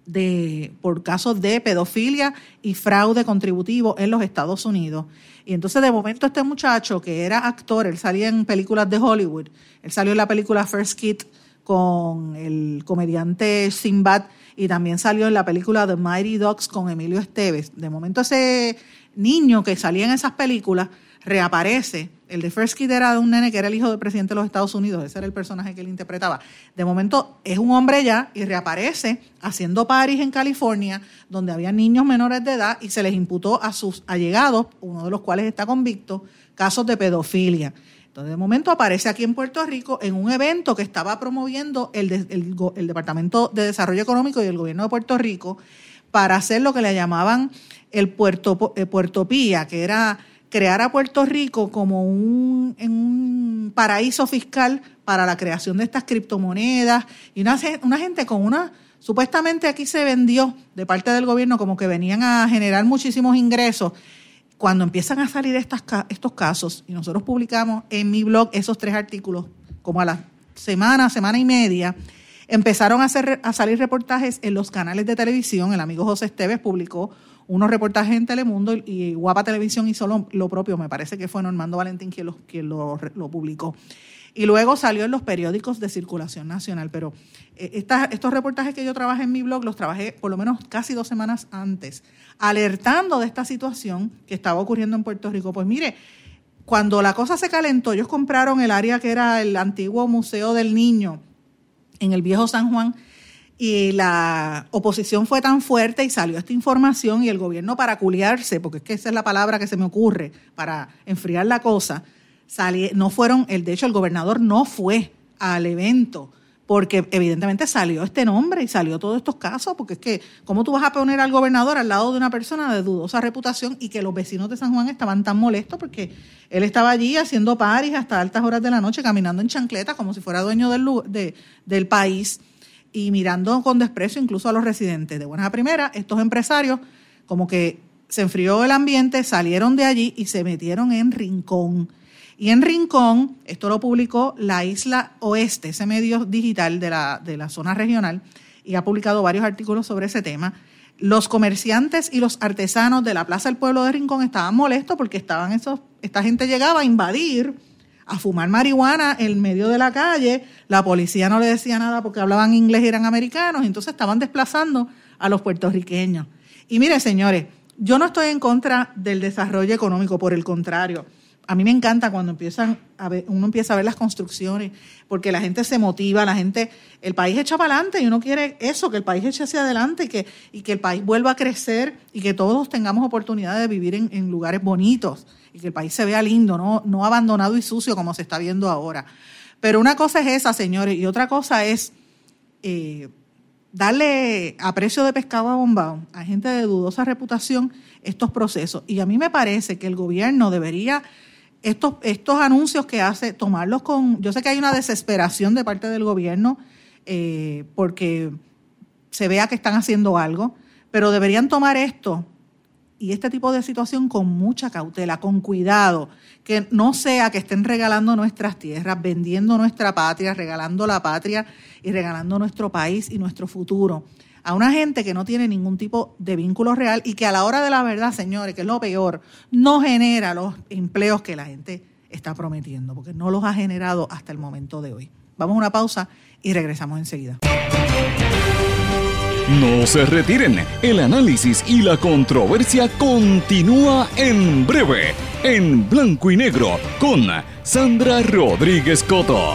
de, por casos de pedofilia y fraude contributivo en los Estados Unidos. Y entonces de momento este muchacho que era actor, él salía en películas de Hollywood, él salió en la película First Kid con el comediante Sinbad y también salió en la película The Mighty Dogs con Emilio Esteves. De momento ese niño que salía en esas películas reaparece. El de First Kid era de un nene que era el hijo del presidente de los Estados Unidos, ese era el personaje que él interpretaba. De momento es un hombre ya y reaparece haciendo paris en California, donde había niños menores de edad y se les imputó a sus allegados, uno de los cuales está convicto, casos de pedofilia. Entonces, de momento aparece aquí en Puerto Rico en un evento que estaba promoviendo el, el, Departamento de Desarrollo Económico y el Gobierno de Puerto Rico para hacer lo que le llamaban el Puerto, eh, Puerto Pía, que era crear a Puerto Rico como un, paraíso fiscal para la creación de estas criptomonedas y una, una gente con una supuestamente aquí se vendió de parte del gobierno como que venían a generar muchísimos ingresos cuando empiezan a salir estas, estos casos, y nosotros publicamos en mi blog esos tres artículos, como a la semana, semana y media, empezaron a, hacer, a salir reportajes en los canales de televisión. El amigo José Esteves publicó unos reportajes en Telemundo y Guapa Televisión hizo lo, propio. Me parece que fue Normando Valentín quien, quien lo, lo publicó y luego salió en los periódicos de circulación nacional. Pero eh, estos reportajes que yo trabajé en mi blog los trabajé por lo menos casi dos semanas antes, alertando de esta situación que estaba ocurriendo en Puerto Rico. Pues mire, cuando la cosa se calentó, ellos compraron el área que era el antiguo Museo del Niño en el viejo San Juan y la oposición fue tan fuerte y salió esta información y el gobierno para culiarse, porque es que esa es la palabra que se me ocurre, para enfriar la cosa, no fueron, el, de hecho el gobernador no fue al evento porque evidentemente salió este nombre y salió todos estos casos, porque es que, ¿cómo tú vas a poner al gobernador al lado de una persona de dudosa reputación y que los vecinos de San Juan estaban tan molestos porque él estaba allí haciendo paris hasta altas horas de la noche, caminando en chancleta como si fuera dueño del, del país y mirando con desprecio incluso a los residentes. De buena primera, estos empresarios como que se enfrió el ambiente, salieron de allí y se metieron en Rincón y en Rincón, esto lo publicó la Isla Oeste, ese medio digital de la, de la zona regional, y ha publicado varios artículos sobre ese tema. Los comerciantes y los artesanos de la Plaza del Pueblo de Rincón estaban molestos porque estaban esos, esta gente llegaba a invadir, a fumar marihuana en medio de la calle, la policía no le decía nada porque hablaban inglés y eran americanos, entonces estaban desplazando a los puertorriqueños. Y mire, señores, yo no estoy en contra del desarrollo económico, por el contrario, a mí me encanta cuando empiezan a ver, uno empieza a ver las construcciones, porque la gente se motiva, la gente, el país echa para adelante y uno quiere eso, que el país eche hacia adelante y que, y que el país vuelva a crecer y que todos tengamos oportunidad de vivir en, lugares bonitos y que el país se vea lindo, no, no abandonado y sucio como se está viendo ahora. Pero una cosa es esa, señores, y otra cosa es eh, darle a precio de pescado a bombao a gente de dudosa reputación estos procesos. Y a mí me parece que el gobierno debería estos, estos anuncios que hace, tomarlos con... Yo sé que hay una desesperación de parte del gobierno eh, porque se vea que están haciendo algo, pero deberían tomar esto y este tipo de situación con mucha cautela, con cuidado, que no sea que estén regalando nuestras tierras, vendiendo nuestra patria, regalando la patria y regalando nuestro país y nuestro futuro a una gente que no tiene ningún tipo de vínculo real y que a la hora de la verdad, señores, que es lo peor, no genera los empleos que la gente está prometiendo, porque no los ha generado hasta el momento de hoy. Vamos a una pausa y regresamos enseguida. No se retiren, el análisis y la controversia continúa en breve, en blanco y negro, con Sandra Rodríguez Coto.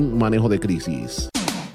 manejo de crisis.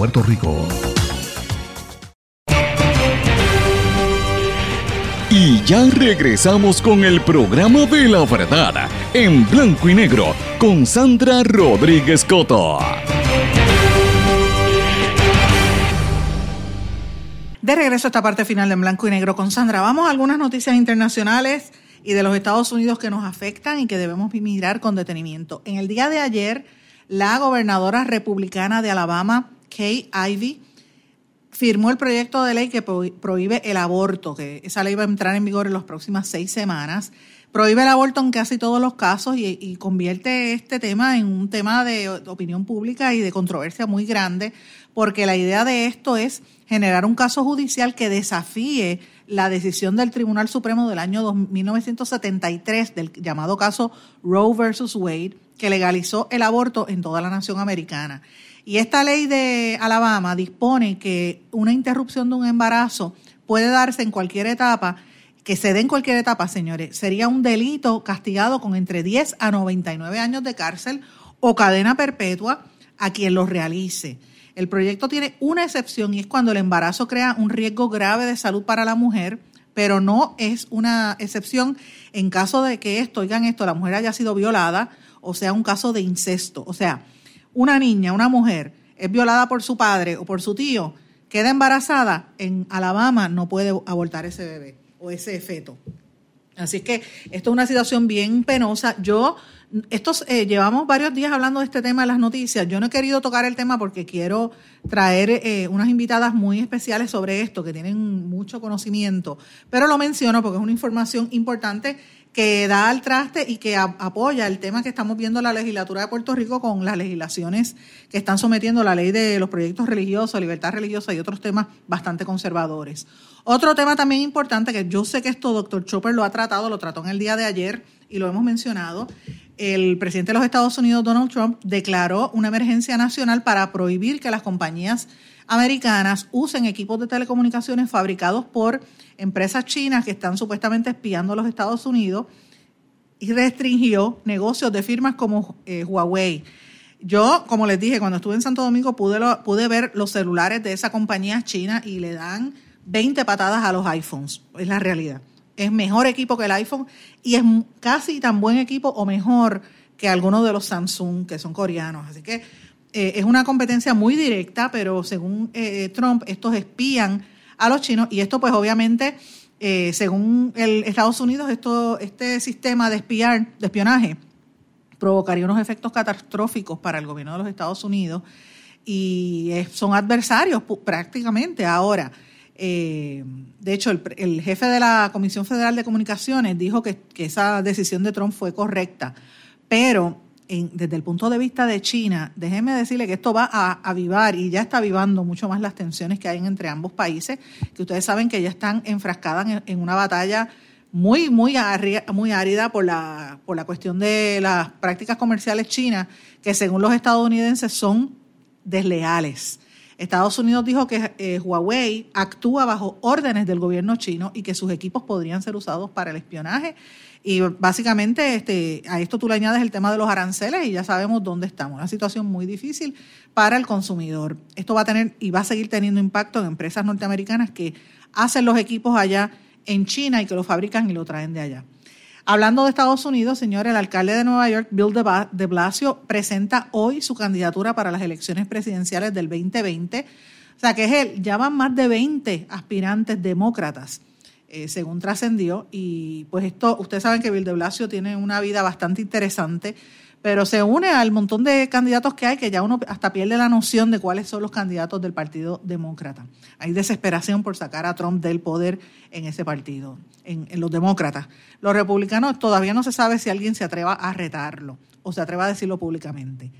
Puerto Rico. Y ya regresamos con el programa de la verdad en blanco y negro con Sandra Rodríguez Coto. De regreso a esta parte final de en blanco y negro con Sandra. Vamos a algunas noticias internacionales y de los Estados Unidos que nos afectan y que debemos mirar con detenimiento. En el día de ayer, la gobernadora republicana de Alabama, Kay Ivey firmó el proyecto de ley que prohíbe el aborto, que esa ley va a entrar en vigor en las próximas seis semanas. Prohíbe el aborto en casi todos los casos y, convierte este tema en un tema de opinión pública y de controversia muy grande, porque la idea de esto es generar un caso judicial que desafíe la decisión del Tribunal Supremo del año 1973, del llamado caso Roe versus Wade, que legalizó el aborto en toda la nación americana. Y esta ley de Alabama dispone que una interrupción de un embarazo puede darse en cualquier etapa, que se dé en cualquier etapa, señores, sería un delito castigado con entre 10 a 99 años de cárcel o cadena perpetua a quien lo realice. El proyecto tiene una excepción y es cuando el embarazo crea un riesgo grave de salud para la mujer, pero no es una excepción en caso de que esto, oigan esto, la mujer haya sido violada o sea un caso de incesto. O sea, una niña, una mujer, es violada por su padre o por su tío, queda embarazada, en Alabama no puede abortar ese bebé o ese feto. Así que esto es una situación bien penosa. Yo, estos, eh, llevamos varios días hablando de este tema en las noticias. Yo no he querido tocar el tema porque quiero traer eh, unas invitadas muy especiales sobre esto, que tienen mucho conocimiento, pero lo menciono porque es una información importante que da al traste y que apoya el tema que estamos viendo en la legislatura de Puerto Rico con las legislaciones que están sometiendo la ley de los proyectos religiosos, libertad religiosa y otros temas bastante conservadores. Otro tema también importante que yo sé que esto doctor Chopper lo ha tratado, lo trató en el día de ayer y lo hemos mencionado. El presidente de los Estados Unidos, Donald Trump, declaró una emergencia nacional para prohibir que las compañías americanas usen equipos de telecomunicaciones fabricados por empresas chinas que están supuestamente espiando a los Estados Unidos y restringió negocios de firmas como eh, Huawei. Yo, como les dije, cuando estuve en Santo Domingo pude, pude ver los celulares de esa compañía china y le dan 20 patadas a los iPhones. Es la realidad. Es mejor equipo que el iPhone y es casi tan buen equipo o mejor que algunos de los Samsung que son coreanos. Así que eh, es una competencia muy directa, pero según eh, Trump, estos espían a los chinos y esto pues obviamente, eh, según el Estados Unidos, esto, este sistema de, espiar, de espionaje provocaría unos efectos catastróficos para el gobierno de los Estados Unidos y son adversarios prácticamente ahora. de hecho, el, jefe de la Comisión Federal de Comunicaciones dijo que esa decisión de Trump fue correcta, pero desde el punto de vista de China, déjeme decirle que esto va a avivar y ya está avivando mucho más las tensiones que hay entre ambos países, que ustedes saben que ya están enfrascadas en, una batalla muy, muy, muy árida por la, por la cuestión de las prácticas comerciales chinas, que según los estadounidenses son desleales. Estados Unidos dijo que eh, Huawei actúa bajo órdenes del gobierno chino y que sus equipos podrían ser usados para el espionaje y básicamente este, a esto tú le añades el tema de los aranceles y ya sabemos dónde estamos. Una situación muy difícil para el consumidor. Esto va a tener y va a seguir teniendo impacto en empresas norteamericanas que hacen los equipos allá en China y que los fabrican y lo traen de allá. Hablando de Estados Unidos, señor, el alcalde de Nueva York, Bill de Blasio, presenta hoy su candidatura para las elecciones presidenciales del 2020. O sea que es él, ya van más de 20 aspirantes demócratas eh, según trascendió. Y pues esto, ustedes saben que Bill de Blasio tiene una vida bastante interesante, pero se une al montón de candidatos que hay que ya uno hasta pierde la noción de cuáles son los candidatos del Partido Demócrata. Hay desesperación por sacar a Trump del poder en ese partido, en, los demócratas. Los republicanos todavía no se sabe si alguien se atreva a retarlo o se atreva a decirlo públicamente.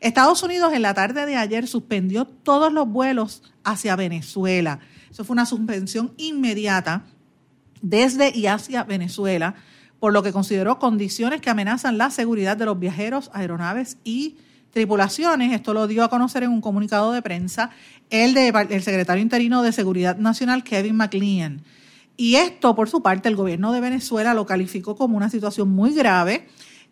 Estados Unidos en la tarde de ayer suspendió todos los vuelos hacia Venezuela. Eso fue una suspensión inmediata desde y hacia Venezuela por lo que consideró condiciones que amenazan la seguridad de los viajeros, aeronaves y tripulaciones. Esto lo dio a conocer en un comunicado de prensa el, de, el secretario interino de Seguridad Nacional, Kevin McLean. Y esto, por su parte, el gobierno de Venezuela lo calificó como una situación muy grave,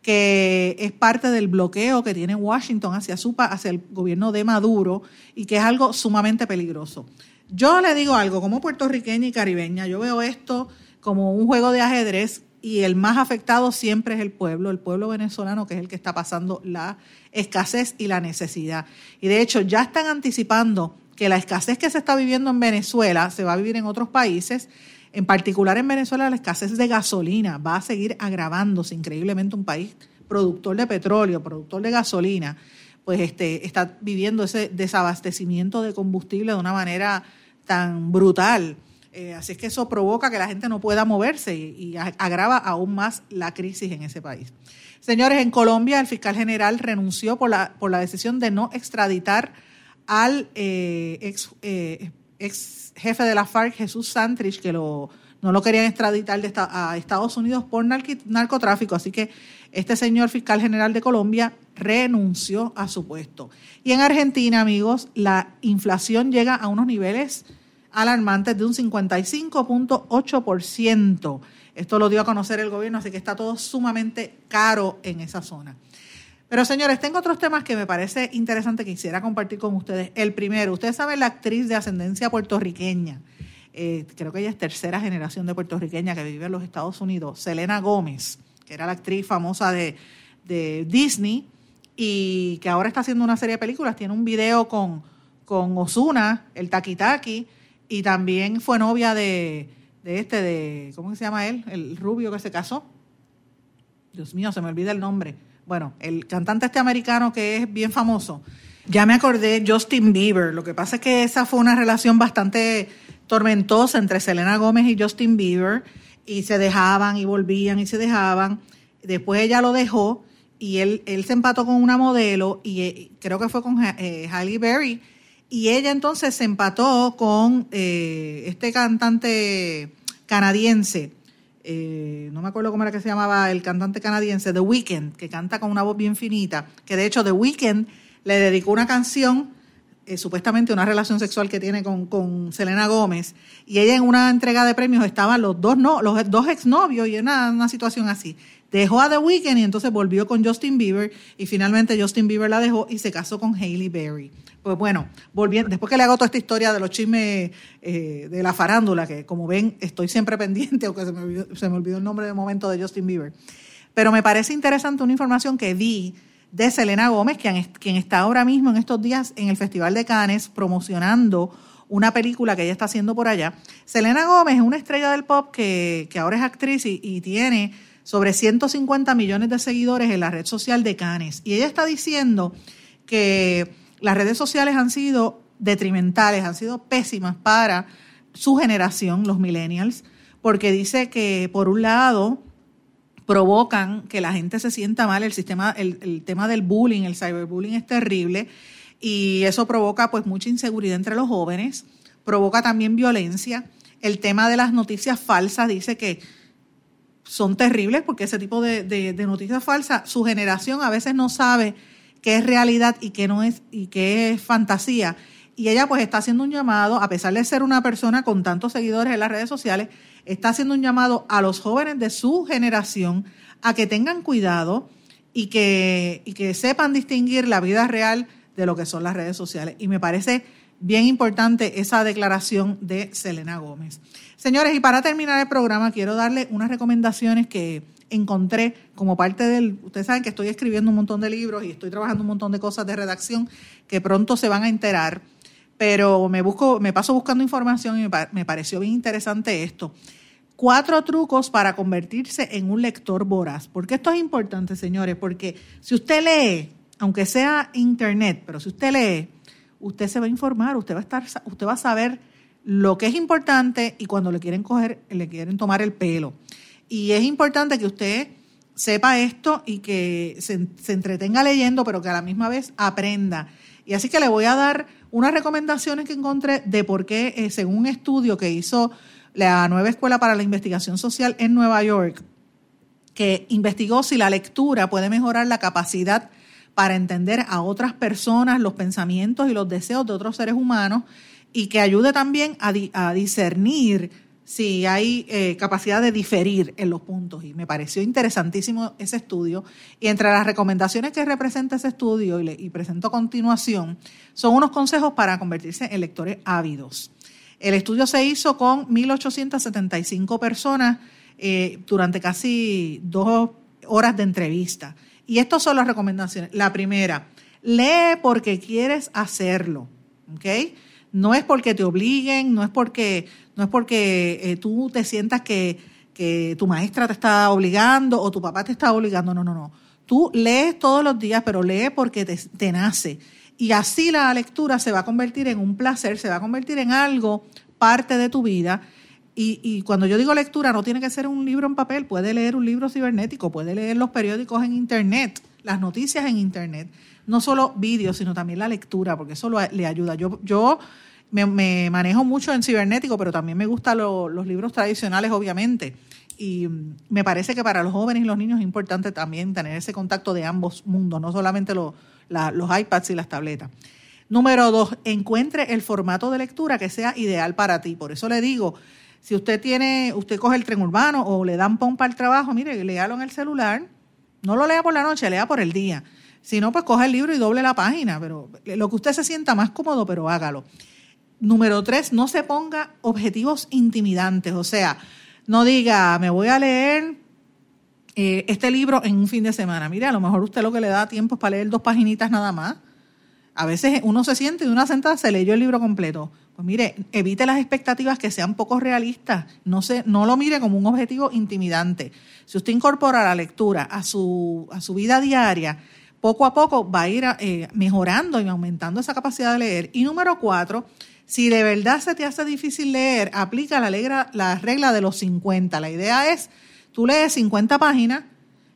que es parte del bloqueo que tiene Washington hacia, su, hacia el gobierno de Maduro y que es algo sumamente peligroso. Yo le digo algo, como puertorriqueña y caribeña, yo veo esto como un juego de ajedrez y el más afectado siempre es el pueblo, el pueblo venezolano, que es el que está pasando la escasez y la necesidad. Y de hecho ya están anticipando que la escasez que se está viviendo en Venezuela se va a vivir en otros países. En particular en Venezuela la escasez de gasolina va a seguir agravándose increíblemente un país productor de petróleo, productor de gasolina, pues este, está viviendo ese desabastecimiento de combustible de una manera tan brutal eh, así es que eso provoca que la gente no pueda moverse y, agrava aún más la crisis en ese país. Señores, en Colombia el fiscal general renunció por la, por la decisión de no extraditar al eh, ex, eh, ex, jefe de la FARC, Jesús Santrich, que lo, no lo querían extraditar de a Estados Unidos por narcotráfico. Así que este señor fiscal general de Colombia renunció a su puesto. Y en Argentina, amigos, la inflación llega a unos niveles alarmantes de un 55.8%. Esto lo dio a conocer el gobierno, así que está todo sumamente caro en esa zona. Pero señores, tengo otros temas que me parece interesante que quisiera compartir con ustedes. El primero, ustedes saben la actriz de ascendencia puertorriqueña, eh, creo que ella es tercera generación de puertorriqueña que vive en los Estados Unidos, Selena Gómez, que era la actriz famosa de, de Disney y que ahora está haciendo una serie de películas. Tiene un video con, con Osuna, el Taki Taki, y también fue novia de, este, de, ¿cómo se llama él? El rubio que se casó. Dios mío, se me olvida el nombre. Bueno, el cantante este americano que es bien famoso. Ya me acordé, Justin Bieber. Lo que pasa es que esa fue una relación bastante tormentosa entre Selena Gómez y Justin Bieber. Y se dejaban y volvían y se dejaban. Después ella lo dejó y él, él se empató con una modelo y eh, creo que fue con eh, Halle Berry y ella entonces se empató con eh, este cantante canadiense, eh, no me acuerdo cómo era que se llamaba el cantante canadiense, The Weeknd, que canta con una voz bien finita, que de hecho The Weeknd le dedicó una canción, eh, supuestamente una relación sexual que tiene con, con, Selena Gómez, y ella en una entrega de premios estaban los dos, no, los dos exnovios y una, una situación así. Dejó a The Weeknd y entonces volvió con Justin Bieber y finalmente Justin Bieber la dejó y se casó con Hailey Berry. Pues bueno, volviendo, después que le hago toda esta historia de los chismes eh, de la farándula, que como ven estoy siempre pendiente, aunque se me, olvidó, se me olvidó el nombre de momento de Justin Bieber. Pero me parece interesante una información que vi de Selena Gómez, quien, quien está ahora mismo en estos días en el Festival de Cannes promocionando una película que ella está haciendo por allá. Selena Gómez es una estrella del pop que, ahora es actriz y, tiene sobre 150 millones de seguidores en la red social de Cannes. Y ella está diciendo que las redes sociales han sido detrimentales, han sido pésimas para su generación, los millennials, porque dice que por un lado provocan que la gente se sienta mal, el sistema, el, tema del bullying, el cyberbullying es terrible y eso provoca pues mucha inseguridad entre los jóvenes, provoca también violencia. El tema de las noticias falsas dice que son terribles porque ese tipo de, de noticias falsas, su generación a veces no sabe qué es realidad y qué no es y qué es fantasía. Y ella pues está haciendo un llamado, a pesar de ser una persona con tantos seguidores en las redes sociales, está haciendo un llamado a los jóvenes de su generación a que tengan cuidado y que, y que sepan distinguir la vida real de lo que son las redes sociales. Y me parece bien importante esa declaración de Selena Gómez. Señores, y para terminar el programa, quiero darle unas recomendaciones que encontré como parte del, ustedes saben que estoy escribiendo un montón de libros y estoy trabajando un montón de cosas de redacción que pronto se van a enterar, pero me busco, me paso buscando información y me, pareció bien interesante esto. cuatro trucos para convertirse en un lector voraz. ¿Por qué esto es importante, señores? Porque si usted lee, aunque sea internet, pero si usted lee, usted se va a informar, usted va a estar, usted va a saber lo que es importante y cuando le quieren coger, le quieren tomar el pelo. Y es importante que usted sepa esto y que se, se entretenga leyendo, pero que a la misma vez aprenda. Y así que le voy a dar unas recomendaciones que encontré de por qué, eh, según un estudio que hizo la nueva Escuela para la Investigación Social en Nueva York, que investigó si la lectura puede mejorar la capacidad para entender a otras personas, los pensamientos y los deseos de otros seres humanos y que ayude también a, discernir si hay eh, capacidad de diferir en los puntos. Y me pareció interesantísimo ese estudio. Y entre las recomendaciones que representa ese estudio y, y presento a continuación, son unos consejos para convertirse en lectores ávidos. El estudio se hizo con 1.875 personas eh, durante casi dos horas de entrevista. Y estas son las recomendaciones. La primera, lee porque quieres hacerlo. ¿ok?, no es porque te obliguen, no es porque, no es porque eh, tú te sientas que, que tu maestra te está obligando o tu papá te está obligando, no, no, no. Tú lees todos los días, pero lee porque te, nace. Y así la lectura se va a convertir en un placer, se va a convertir en algo parte de tu vida. Y, cuando yo digo lectura, no tiene que ser un libro en papel, puede leer un libro cibernético, puede leer los periódicos en Internet, las noticias en Internet, no solo vídeos, sino también la lectura, porque eso le ayuda. Yo, yo me, manejo mucho en cibernético, pero también me gustan los libros tradicionales, obviamente. Y me parece que para los jóvenes y los niños es importante también tener ese contacto de ambos mundos, no solamente los iPads y las tabletas. Número dos, encuentre el formato de lectura que sea ideal para ti. Por eso le digo, si usted tiene, usted coge el tren urbano o le dan pon para el trabajo, mire, léalo en el celular. No lo lea por la noche, lea por el día. Si no, pues coge el libro y doble la página. Pero lo que usted se sienta más cómodo, pero hágalo. Número tres, no se ponga objetivos intimidantes, o sea, no diga, me voy a leer eh, este libro en un fin de semana. Mire, a lo mejor usted lo que le da tiempo es para leer dos paginitas nada más. A veces uno se siente y de una sentada se leyó el libro completo. Pues mire, evite las expectativas que sean poco realistas. No, se, no lo mire como un objetivo intimidante. Si usted incorpora la lectura a su, a su vida diaria, poco a poco va a ir eh, mejorando y aumentando esa capacidad de leer. Y número cuatro, si de verdad se te hace difícil leer, aplica la, regla, la regla de los 50. La idea es, tú lees 50 páginas,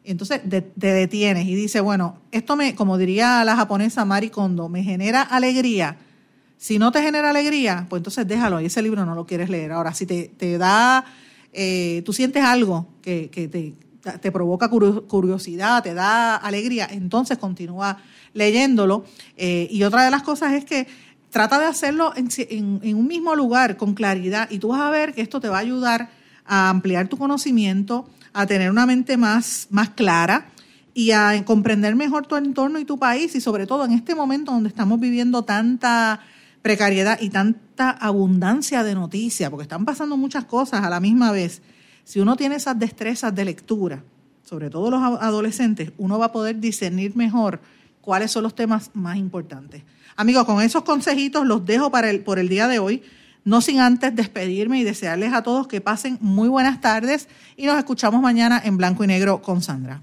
entonces te detienes y dices, bueno, esto me, como diría la japonesa Mari Kondo, me genera alegría. Si no te genera alegría, pues entonces déjalo, y ese libro no lo quieres leer. Ahora, si te, te da, eh, tú sientes algo que, que te, te, provoca curiosidad, te da alegría, entonces continúa leyéndolo. Eh, y otra de las cosas es que trata de hacerlo en, un mismo lugar con claridad y tú vas a ver que esto te va a ayudar a ampliar tu conocimiento, a tener una mente más, más clara y a comprender mejor tu entorno y tu país y sobre todo en este momento donde estamos viviendo tanta precariedad y tanta abundancia de noticias, porque están pasando muchas cosas a la misma vez. Si uno tiene esas destrezas de lectura, sobre todo los adolescentes, uno va a poder discernir mejor cuáles son los temas más importantes. Amigos, con esos consejitos los dejo para el, por el día de hoy. No sin antes despedirme y desearles a todos que pasen muy buenas tardes y nos escuchamos mañana en blanco y negro con Sandra.